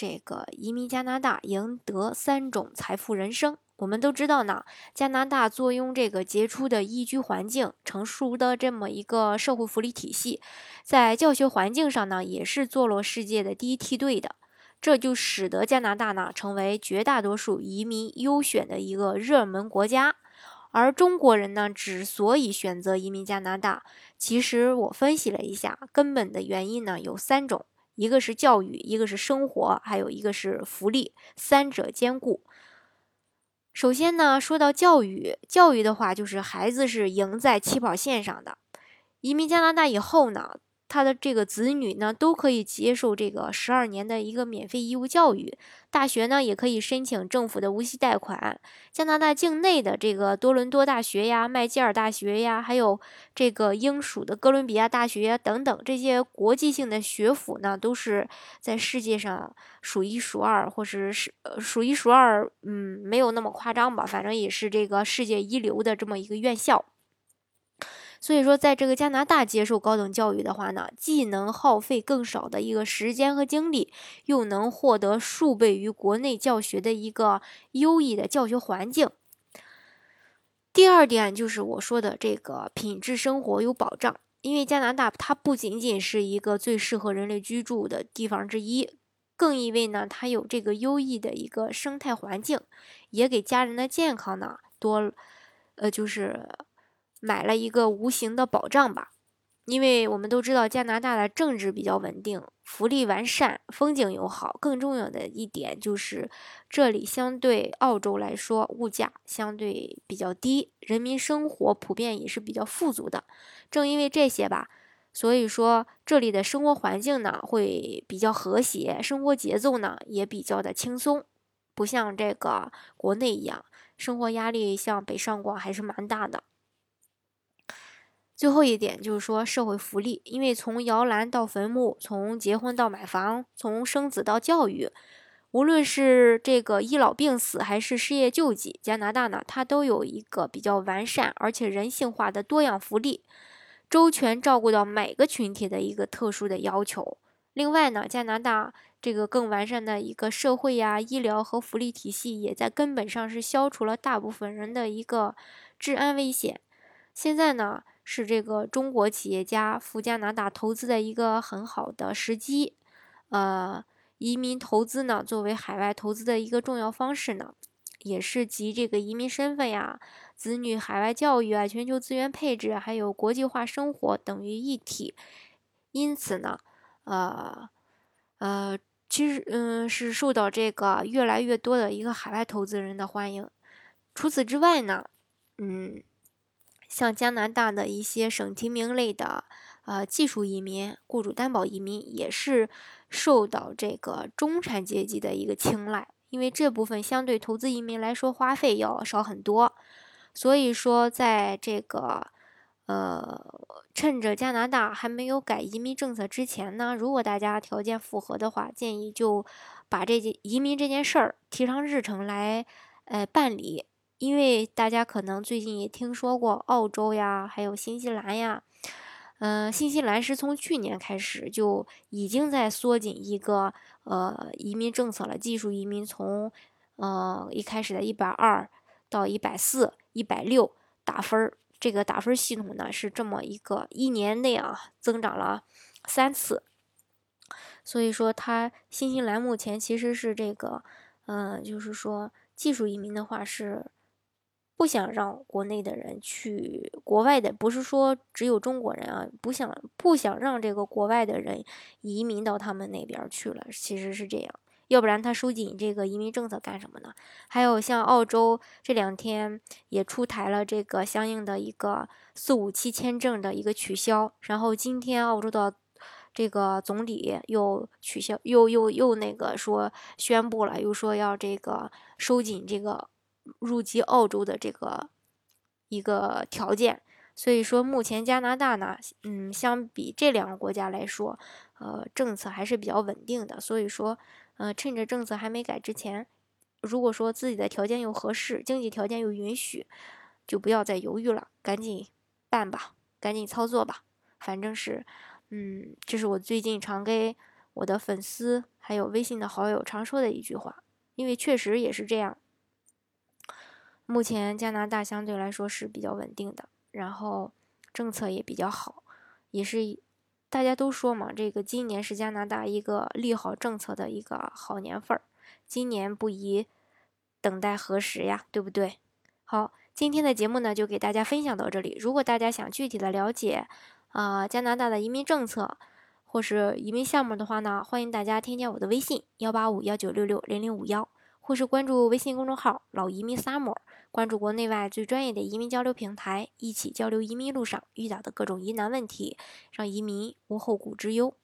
这个移民加拿大赢得三种财富人生，我们都知道呢。加拿大坐拥这个杰出的宜居环境，成熟的这么一个社会福利体系，在教学环境上呢，也是坐落世界的第一梯队的。这就使得加拿大呢，成为绝大多数移民优选的一个热门国家。而中国人呢，之所以选择移民加拿大，其实我分析了一下，根本的原因呢有三种。一个是教育，一个是生活，还有一个是福利，三者兼顾。首先呢，说到教育，教育的话，就是孩子是赢在起跑线上的。移民加拿大以后呢？他的这个子女呢，都可以接受这个十二年的一个免费义务教育，大学呢也可以申请政府的无息贷款。加拿大境内的这个多伦多大学呀、麦吉尔大学呀，还有这个英属的哥伦比亚大学呀等等这些国际性的学府呢，都是在世界上数一数二，或是是数一数二，嗯，没有那么夸张吧，反正也是这个世界一流的这么一个院校。所以说，在这个加拿大接受高等教育的话呢，既能耗费更少的一个时间和精力，又能获得数倍于国内教学的一个优异的教学环境。第二点就是我说的这个品质生活有保障，因为加拿大它不仅仅是一个最适合人类居住的地方之一，更因为呢它有这个优异的一个生态环境，也给家人的健康呢多，呃就是。买了一个无形的保障吧，因为我们都知道加拿大的政治比较稳定，福利完善，风景友好。更重要的一点就是，这里相对澳洲来说，物价相对比较低，人民生活普遍也是比较富足的。正因为这些吧，所以说这里的生活环境呢会比较和谐，生活节奏呢也比较的轻松，不像这个国内一样，生活压力像北上广还是蛮大的。最后一点就是说社会福利，因为从摇篮到坟墓，从结婚到买房，从生子到教育，无论是这个医老病死还是失业救济，加拿大呢它都有一个比较完善而且人性化的多样福利，周全照顾到每个群体的一个特殊的要求。另外呢，加拿大这个更完善的一个社会呀、医疗和福利体系，也在根本上是消除了大部分人的一个治安危险。现在呢。是这个中国企业家赴加拿大投资的一个很好的时机，呃，移民投资呢，作为海外投资的一个重要方式呢，也是集这个移民身份呀、子女海外教育啊、全球资源配置还有国际化生活等于一体，因此呢，呃，呃，其实嗯是受到这个越来越多的一个海外投资人的欢迎。除此之外呢，嗯。像加拿大的一些省提名类的，呃，技术移民、雇主担保移民也是受到这个中产阶级的一个青睐，因为这部分相对投资移民来说花费要少很多。所以说，在这个呃，趁着加拿大还没有改移民政策之前呢，如果大家条件符合的话，建议就把这件移民这件事儿提上日程来，呃，办理。因为大家可能最近也听说过澳洲呀，还有新西兰呀，嗯，新西兰是从去年开始就已经在缩紧一个呃移民政策了，技术移民从呃一开始的一百二到一百四、一百六打分儿，这个打分系统呢是这么一个一年内啊增长了三次，所以说它新西兰目前其实是这个，嗯，就是说技术移民的话是。不想让国内的人去国外的，不是说只有中国人啊，不想不想让这个国外的人移民到他们那边去了，其实是这样，要不然他收紧这个移民政策干什么呢？还有像澳洲这两天也出台了这个相应的一个四五七签证的一个取消，然后今天澳洲的这个总理又取消，又又又那个说宣布了，又说要这个收紧这个入籍澳洲的这个一个条件。所以说，目前加拿大呢，嗯，相比这两个国家来说，呃，政策还是比较稳定的。所以说，呃，趁着政策还没改之前，如果说自己的条件又合适，经济条件又允许，就不要再犹豫了，赶紧办吧，赶紧操作吧。反正是，嗯，这是我最近常给我的粉丝还有微信的好友常说的一句话，因为确实也是这样。目前加拿大相对来说是比较稳定的。然后政策也比较好，也是大家都说嘛，这个今年是加拿大一个利好政策的一个好年份儿，今年不宜等待何时呀，对不对？好，今天的节目呢就给大家分享到这里。如果大家想具体的了解啊加拿大的移民政策或是移民项目的话呢，欢迎大家添加我的微信幺八五幺九六六零零五幺，或是关注微信公众号“老移民 summer”。关注国内外最专业的移民交流平台，一起交流移民路上遇到的各种疑难问题，让移民无后顾之忧。